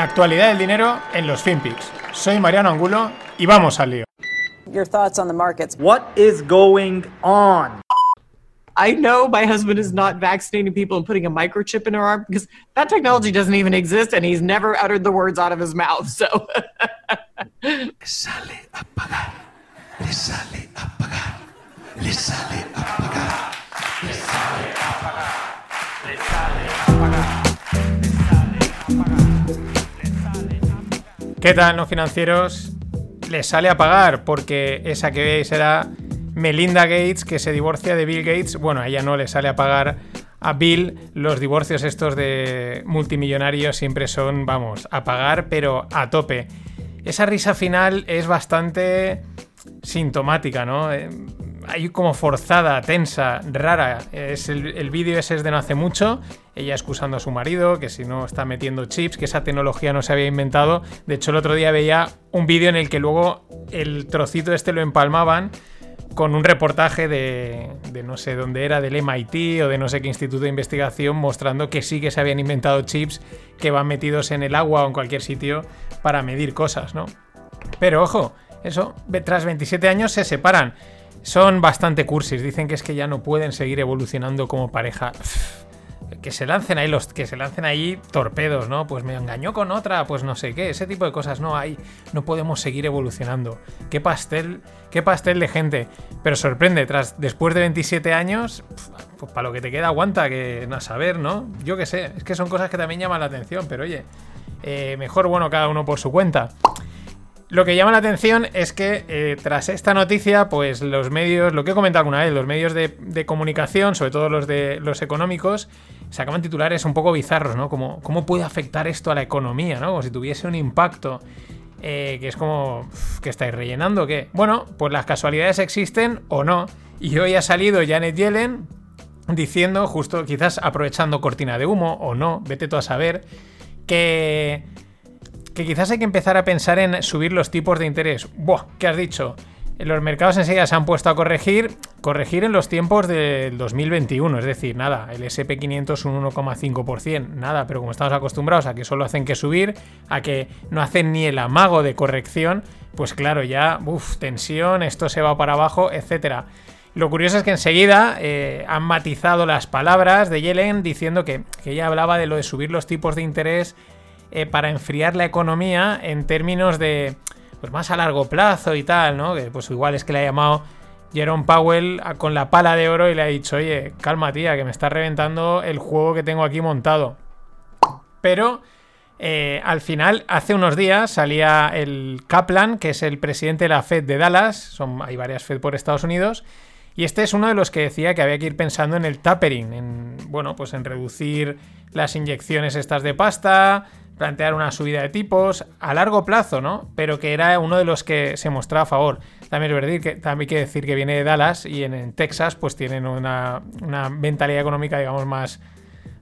La actualidad del dinero en los FinPix. Soy Mariano Angulo y vamos al lío. Your thoughts on the markets. What is going on? I know my husband is not vaccinating people and putting a microchip in her arm because that technology doesn't even exist and he's never uttered the words out of his mouth. So Le sale a pagar. Le sale a pagar. Le sale a pagar. Le sale a pagar. Le sale a pagar. ¿Qué tal, no financieros? Les sale a pagar porque esa que veis era Melinda Gates que se divorcia de Bill Gates. Bueno, a ella no le sale a pagar a Bill. Los divorcios estos de multimillonarios siempre son, vamos, a pagar, pero a tope. Esa risa final es bastante sintomática, ¿no? Hay como forzada, tensa, rara. Es el, el vídeo ese es de no hace mucho. Ella excusando a su marido, que si no está metiendo chips, que esa tecnología no se había inventado. De hecho, el otro día veía un vídeo en el que luego el trocito este lo empalmaban con un reportaje de, de, no sé dónde era, del MIT o de no sé qué instituto de investigación, mostrando que sí que se habían inventado chips que van metidos en el agua o en cualquier sitio para medir cosas, ¿no? Pero ojo, eso, tras 27 años se separan. Son bastante cursis, dicen que es que ya no pueden seguir evolucionando como pareja. Que se lancen ahí los que se lancen ahí torpedos, ¿no? Pues me engañó con otra, pues no sé qué, ese tipo de cosas no hay, no podemos seguir evolucionando. Qué pastel, qué pastel de gente. Pero sorprende, tras después de 27 años, pues para lo que te queda aguanta que no saber, ¿no? Yo qué sé, es que son cosas que también llaman la atención, pero oye, eh, mejor bueno cada uno por su cuenta. Lo que llama la atención es que eh, tras esta noticia, pues los medios, lo que he comentado alguna vez, los medios de, comunicación, sobre todo los de los económicos, sacaban titulares un poco bizarros, ¿no? Como cómo puede afectar esto a la economía, ¿no? Como si tuviese un impacto. Eh, que es como que estáis rellenando, ¿qué? Bueno, pues las casualidades existen o no. Y hoy ha salido Janet Yellen diciendo, justo quizás aprovechando cortina de humo o no, vete tú a saber, que que quizás hay que empezar a pensar en subir los tipos de interés. Buah, ¿qué has dicho? Los mercados enseguida se han puesto a corregir, corregir en los tiempos del 2021, es decir, nada, el SP500 un 1,5%, nada, pero como estamos acostumbrados a que solo hacen que subir, a que no hacen ni el amago de corrección, pues claro, ya, uff, tensión, esto se va para abajo, etcétera. Lo curioso es que enseguida eh, han matizado las palabras de Yellen diciendo que, que ella hablaba de lo de subir los tipos de interés eh, para enfriar la economía en términos de pues más a largo plazo y tal, ¿no? Que pues igual es que le ha llamado Jerome Powell con la pala de oro y le ha dicho, oye, calma tía, que me está reventando el juego que tengo aquí montado. Pero eh, al final, hace unos días salía el Kaplan, que es el presidente de la Fed de Dallas, son, hay varias Fed por Estados Unidos, y este es uno de los que decía que había que ir pensando en el tapering, en, bueno, pues en reducir las inyecciones estas de pasta, plantear una subida de tipos a largo plazo, ¿no? Pero que era uno de los que se mostraba a favor. También es verdad que también hay que decir que viene de Dallas y en, Texas pues tienen una, una, mentalidad económica, digamos, más,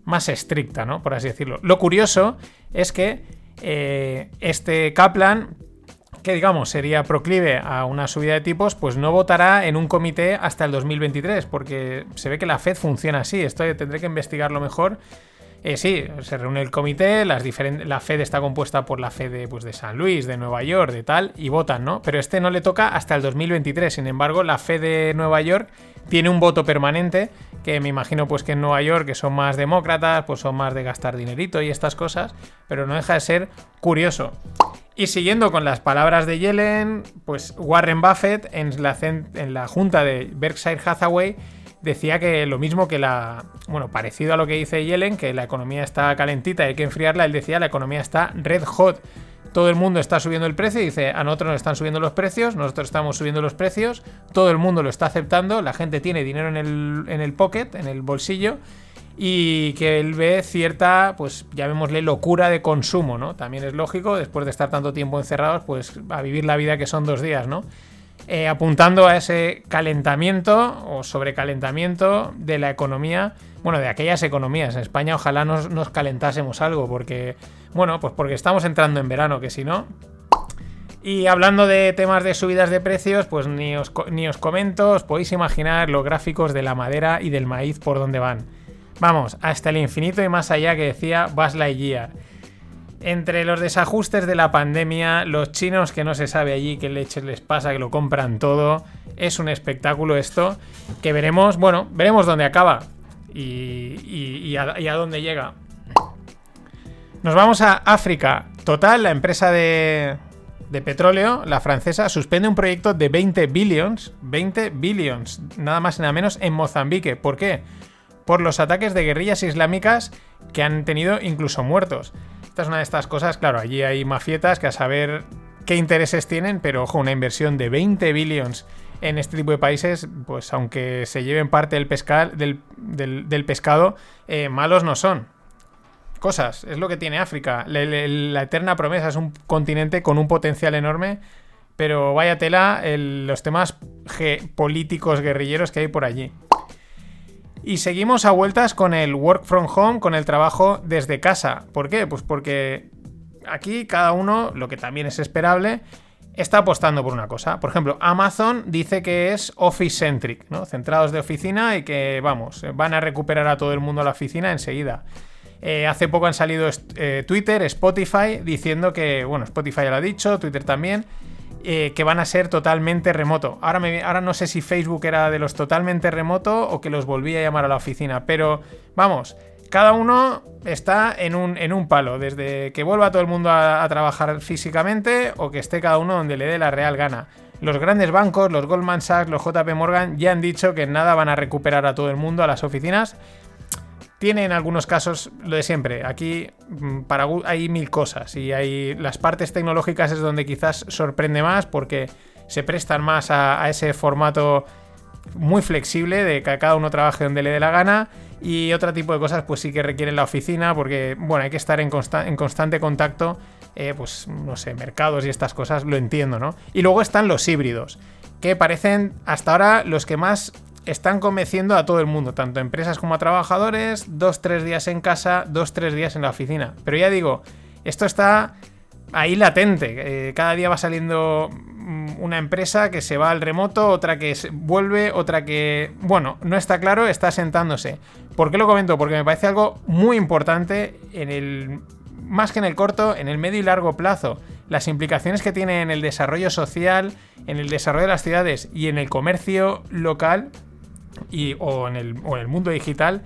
más estricta, ¿no? Por así decirlo. Lo curioso es que eh, este Kaplan que digamos sería proclive a una subida de tipos, pues no votará en un comité hasta el 2023, porque se ve que la Fed funciona así. Esto tendré que investigarlo mejor. Eh, sí, se reúne el comité, las la Fed está compuesta por la Fed de, pues, de San Luis, de Nueva York, de tal, y votan, ¿no? Pero este no le toca hasta el 2023. Sin embargo, la Fed de Nueva York tiene un voto permanente, que me imagino pues que en Nueva York, que son más demócratas, pues son más de gastar dinerito y estas cosas, pero no deja de ser curioso. Y siguiendo con las palabras de Yellen, pues Warren Buffett en la, en la junta de Berkshire Hathaway decía que lo mismo que la. Bueno, parecido a lo que dice Yellen, que la economía está calentita y hay que enfriarla, él decía la economía está red hot. Todo el mundo está subiendo el precio y dice, a nosotros nos están subiendo los precios, nosotros estamos subiendo los precios, todo el mundo lo está aceptando, la gente tiene dinero en el, en el pocket, en el bolsillo, y que él ve cierta, pues llamémosle locura de consumo, ¿no? También es lógico, después de estar tanto tiempo encerrados, pues a vivir la vida que son dos días, ¿no? Eh, apuntando a ese calentamiento o sobrecalentamiento de la economía, bueno, de aquellas economías. En España ojalá nos, calentásemos algo, porque, bueno, pues porque estamos entrando en verano, que si no... Y hablando de temas de subidas de precios, pues ni os, ni os comento, os podéis imaginar los gráficos de la madera y del maíz por dónde van. Vamos, hasta el infinito y más allá que decía Buzz Lightyear. Entre los desajustes de la pandemia, los chinos que no se sabe allí qué leches les pasa, que lo compran todo, es un espectáculo esto, que veremos, bueno, veremos dónde acaba y a dónde llega. Nos vamos a África. Total, la empresa de, de petróleo, la francesa, suspende un proyecto de 20 billions, 20 billions, nada más y nada menos, en Mozambique. ¿Por qué? Por los ataques de guerrillas islámicas que han tenido incluso muertos. Es una de estas cosas, claro, allí hay mafietas que a saber qué intereses tienen, pero ojo, una inversión de 20 billions en este tipo de países, pues aunque se lleven parte del, pescal, del, del- pescado, eh, malos no son cosas. Es lo que tiene África. La eterna promesa es un continente con un potencial enorme, pero vaya tela el- los temas políticos guerrilleros que hay por allí. Y seguimos a vueltas con el work from home, con el trabajo desde casa. ¿Por qué? Pues porque aquí cada uno, lo que también es esperable, está apostando por una cosa. Por ejemplo, Amazon dice que es office-centric, ¿no? Centrados de oficina y que, vamos, van a recuperar a todo el mundo a la oficina enseguida. Eh, hace poco han salido eh, Twitter, Spotify, diciendo que, bueno, Spotify ya lo ha dicho, Twitter también, eh, que van a ser totalmente remoto. Ahora, ahora no sé si Facebook era de los totalmente remoto o que los volvía a llamar a la oficina, pero vamos, cada uno está en un, en un palo, desde que vuelva todo el mundo a, a trabajar físicamente o que esté cada uno donde le dé la real gana. Los grandes bancos, los Goldman Sachs, los JP Morgan, ya han dicho que nada van a recuperar a todo el mundo a las oficinas tiene en algunos casos lo de siempre. Aquí mm, para, hay mil cosas y hay las partes tecnológicas es donde quizás sorprende más porque se prestan más a, ese formato muy flexible de que cada uno trabaje donde le dé la gana y otro tipo de cosas pues sí que requieren la oficina porque bueno hay que estar en constante contacto eh, pues no sé mercados y estas cosas lo entiendo no y luego están los híbridos que parecen hasta ahora los que más están convenciendo a todo el mundo, tanto a empresas como a trabajadores, dos, tres días en casa, dos, tres días en la oficina. Pero ya digo, esto está ahí latente. eh, cada día va saliendo mm, una empresa que se va al remoto, otra que vuelve, otra que, bueno, no está claro, está sentándose. ¿Por qué lo comento? Porque me parece algo muy importante en el más que en el corto, en el medio y largo plazo. Las implicaciones que tiene en el desarrollo social, en el desarrollo de las ciudades y en el comercio local y, o, en el, o en el mundo digital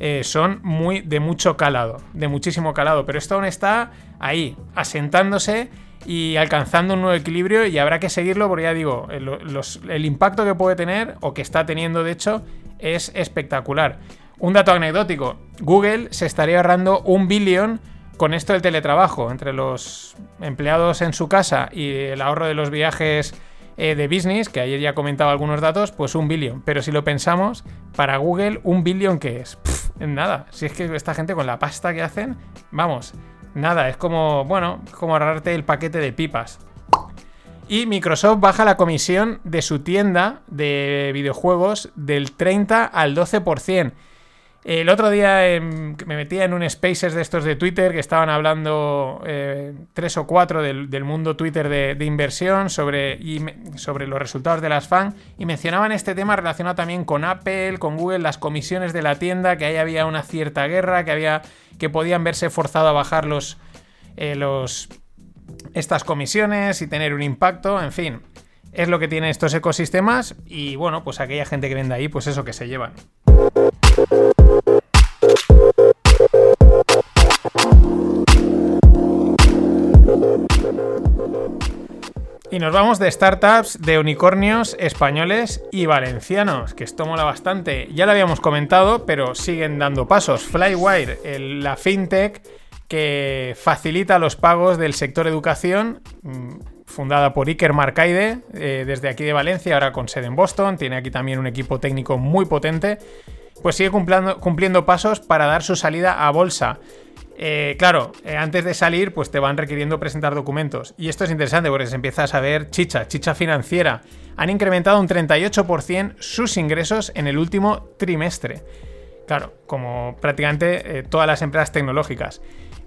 eh, son muy de mucho calado, de muchísimo calado. Pero esto aún está ahí, asentándose y alcanzando un nuevo equilibrio y habrá que seguirlo porque ya digo, el, los- el impacto que puede tener o que está teniendo de hecho es espectacular. Un dato anecdótico, Google se estaría ahorrando un billón con esto del teletrabajo entre los empleados en su casa y el ahorro de los viajes eh, de business, que ayer ya comentaba algunos datos, pues un billón. Pero si lo pensamos, para Google, un billón que es es nada. Si es que esta gente con la pasta que hacen, vamos, nada, es como, bueno, como ahorrarte el paquete de pipas. Y Microsoft baja la comisión de su tienda de videojuegos del 30 al 12%. El otro día em, me metía en un Spaces de estos de Twitter que estaban hablando eh, tres o cuatro del, mundo Twitter de, inversión sobre, sobre los resultados de las FAN y mencionaban este tema relacionado también con Apple, con Google, las comisiones de la tienda, que ahí había una cierta guerra, que había que podían verse forzado a bajar los, eh, los estas comisiones y tener un impacto, en fin. Es lo que tienen estos ecosistemas y bueno, pues aquella gente que vende ahí, pues eso que se llevan. Y nos vamos de startups, de unicornios españoles y valencianos, que esto mola bastante. Ya lo habíamos comentado, pero siguen dando pasos. Flywire, la fintech que facilita los pagos del sector educación, mm, fundada por Iker Marcaide, eh, desde aquí de Valencia, ahora con sede en Boston, tiene aquí también un equipo técnico muy potente, pues sigue cumpliendo pasos para dar su salida a bolsa. Eh, claro, eh, antes de salir, pues te van requiriendo presentar documentos. Y esto es interesante porque se empieza a saber chicha, chicha financiera. Han incrementado un 38% sus ingresos en el último trimestre. Claro, como prácticamente eh, todas las empresas tecnológicas.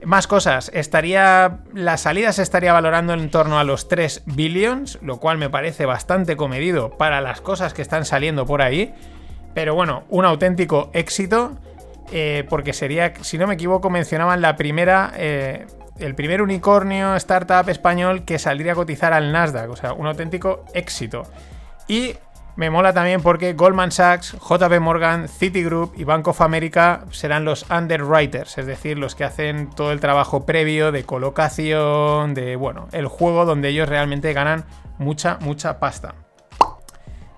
Más cosas, estaría. La salida se estaría valorando en torno a los 3 billions, lo cual me parece bastante comedido para las cosas que están saliendo por ahí. Pero bueno, un auténtico éxito. Eh, porque sería, si no me equivoco, mencionaban la primera. eh, el primer unicornio startup español que saldría a cotizar al Nasdaq, o sea, un auténtico éxito. Y me mola también porque Goldman Sachs, JP Morgan, Citigroup y Bank of America serán los underwriters, es decir, los que hacen todo el trabajo previo de colocación, de, bueno, el juego donde ellos realmente ganan mucha, mucha pasta.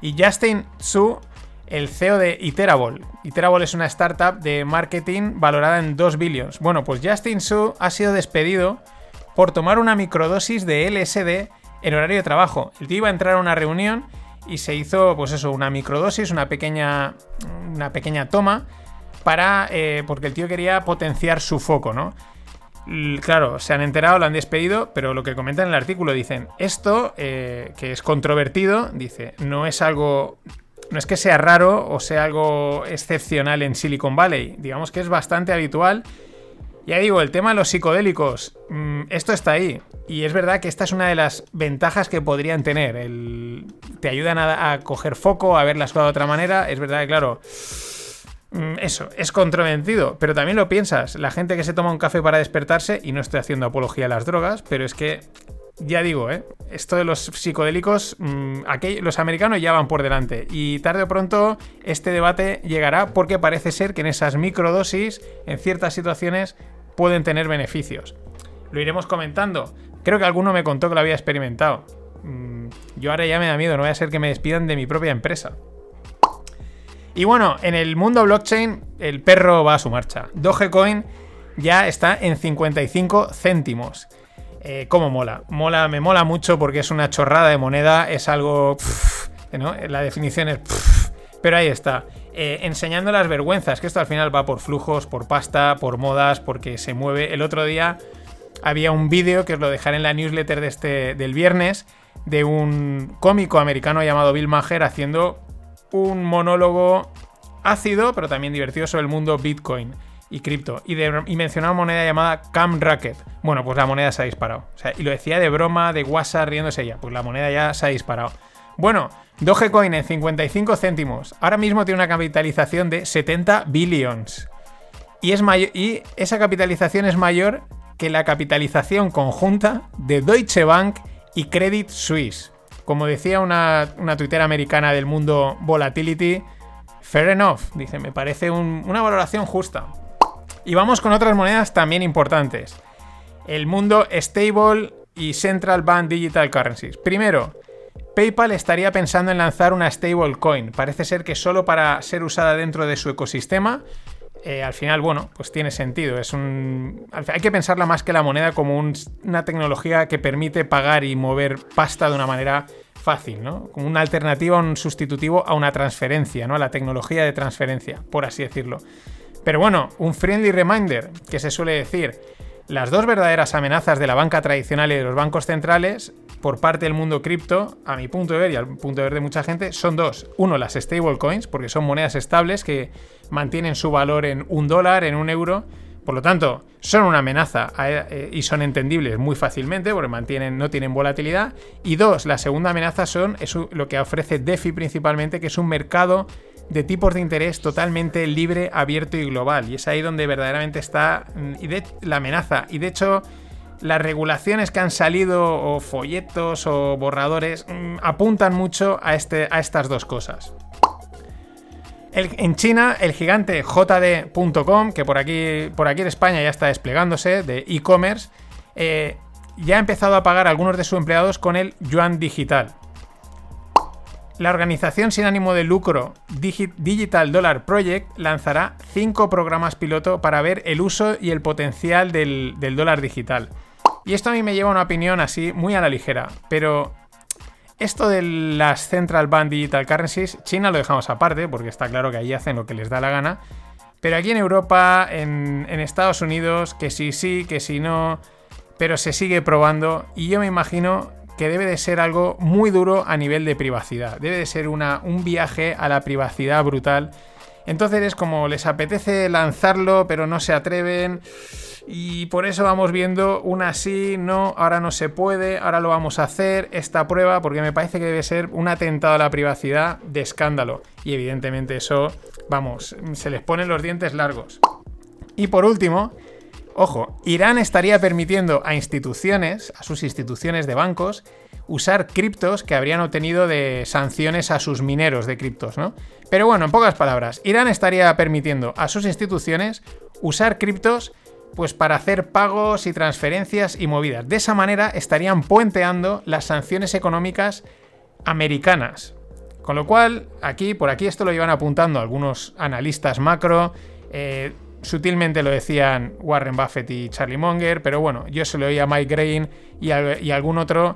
Y Justin Su, el CEO de Iterable. Iterable es una startup de marketing valorada en 2 billions. Bueno, pues Justin Su ha sido despedido por tomar una microdosis de LSD en horario de trabajo. El tío iba a entrar a una reunión y se hizo, pues eso, una microdosis, una pequeña, una pequeña toma para, eh, porque el tío quería potenciar su foco, ¿no? Claro, se han enterado, lo han despedido, pero lo que comentan en el artículo dicen, esto, eh, que es controvertido, dice, no es algo, no es que sea raro o sea algo excepcional en Silicon Valley, digamos que es bastante habitual ya digo, el tema de los psicodélicos, mm, esto está ahí. Y es verdad que esta es una de las ventajas que podrían tener. El- te ayudan a, a coger foco, a ver las cosas de otra manera. Es verdad que, claro, mm, eso, es controvertido. Pero también lo piensas, la gente que se toma un café para despertarse, y no estoy haciendo apología a las drogas, pero es que, ya digo, ¿eh? esto de los psicodélicos, mm, aquello- los americanos ya van por delante. Y tarde o pronto este debate llegará porque parece ser que en esas microdosis, en ciertas situaciones, pueden tener beneficios. Lo iremos comentando. Creo que alguno me contó que lo había experimentado. Mm, Yo ahora ya me da miedo, no voy a ser que me despidan de mi propia empresa. Y bueno, en el mundo blockchain, el perro va a su marcha. Dogecoin ya está en 55 céntimos. Eh, ¿Cómo mola? Mola, me mola mucho porque es una chorrada de moneda, es algo. ¿no? La definición es. pero ahí está. Eh, enseñando las vergüenzas, que esto al final va por flujos, por pasta, por modas, porque se mueve. El otro día había un vídeo que os lo dejaré en la newsletter de este, del viernes de un cómico americano llamado Bill Maher haciendo un monólogo ácido, pero también divertido sobre el mundo Bitcoin y cripto. Y, mencionaba una moneda llamada Cam Racket. Bueno, pues la moneda se ha disparado. O sea, y lo decía de broma, de WhatsApp, riéndose ella. Pues la moneda ya se ha disparado. Bueno, Dogecoin en 55 céntimos. Ahora mismo tiene una capitalización de 70 billions. Y, es y esa capitalización es mayor que la capitalización conjunta de Deutsche Bank y Credit Suisse. Como decía una, una tuitera americana del mundo volatility, fair enough, dice, me parece un- una valoración justa. Y vamos con otras monedas también importantes. El mundo stable y central bank digital currencies. Primero, PayPal estaría pensando en lanzar una stablecoin. Parece ser que solo para ser usada dentro de su ecosistema. eh, al final, bueno, pues tiene sentido. Es un. Hay que pensarla más que la moneda como un- una tecnología que permite pagar y mover pasta de una manera fácil, ¿no? Como una alternativa, un sustitutivo a una transferencia, ¿no? A la tecnología de transferencia, por así decirlo. Pero bueno, un friendly reminder que se suele decir. Las dos verdaderas amenazas de la banca tradicional y de los bancos centrales, por parte del mundo cripto, a mi punto de ver y al punto de ver de mucha gente, son dos. Uno, las stablecoins, porque son monedas estables que mantienen su valor en un dólar, en un euro. Por lo tanto, son una amenaza eh, y son entendibles muy fácilmente porque mantienen, no tienen volatilidad. Y dos, la segunda amenaza son lo que ofrece DeFi principalmente, que es un mercado de tipos de interés totalmente libre, abierto y global. Y es ahí donde verdaderamente está mm, la amenaza. Y de hecho, las regulaciones que han salido, o folletos o borradores, mm, apuntan mucho a, este, a estas dos cosas. En China, el gigante JD.com, que por aquí, por aquí en España ya está desplegándose, de e-commerce, eh, ya ha empezado a pagar a algunos de sus empleados con el yuan digital. La organización sin ánimo de lucro Digi- Digital Dollar Project lanzará cinco programas piloto para ver el uso y el potencial del, del dólar digital. Y esto a mí me lleva a una opinión así muy a la ligera, pero esto de las Central Bank Digital Currencies, China lo dejamos aparte, porque está claro que ahí hacen lo que les da la gana. Pero aquí en Europa, en, en Estados Unidos, que sí, sí, que sí, no. Pero se sigue probando. Y yo me imagino que debe de ser algo muy duro a nivel de privacidad. Debe de ser una, un viaje a la privacidad brutal. Entonces es como les apetece lanzarlo, pero no se atreven. Y por eso vamos viendo una sí, no, ahora no se puede, ahora lo vamos a hacer, esta prueba, porque me parece que debe ser un atentado a la privacidad de escándalo. Y evidentemente eso, vamos, se les ponen los dientes largos. Y por último, Ojo, Irán estaría permitiendo a instituciones, a sus instituciones de bancos, usar criptos que habrían obtenido de sanciones a sus mineros de criptos, ¿no? Pero bueno, en pocas palabras, Irán estaría permitiendo a sus instituciones usar criptos pues para hacer pagos y transferencias y movidas. De esa manera estarían puenteando las sanciones económicas americanas. Con lo cual, aquí, por aquí esto lo iban apuntando algunos analistas macro. eh, sutilmente lo decían Warren Buffett y Charlie Munger, pero bueno, yo se lo oí a Mike Grain y, y algún otro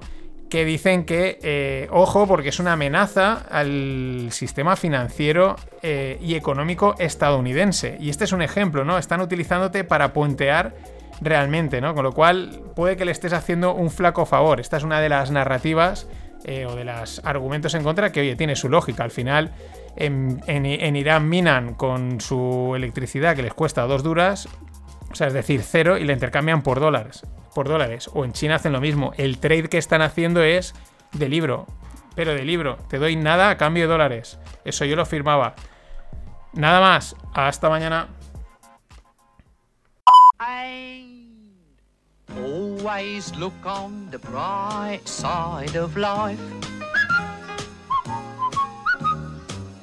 que dicen que, eh, ojo, porque es una amenaza al sistema financiero eh, y económico estadounidense. Y este es un ejemplo, ¿no? Están utilizándote para puentear realmente, ¿no? Con lo cual puede que le estés haciendo un flaco favor. Esta es una de las narrativas eh, o de los argumentos en contra que, oye, tiene su lógica. Al final, en, en- Irán minan con su electricidad que les cuesta dos duras, o sea, es decir, cero, y la intercambian por dólares. Por dólares. O en China hacen lo mismo. El trade que están haciendo es de libro. Pero de libro. Te doy nada a cambio de dólares. Eso yo lo firmaba. Nada más. Hasta mañana.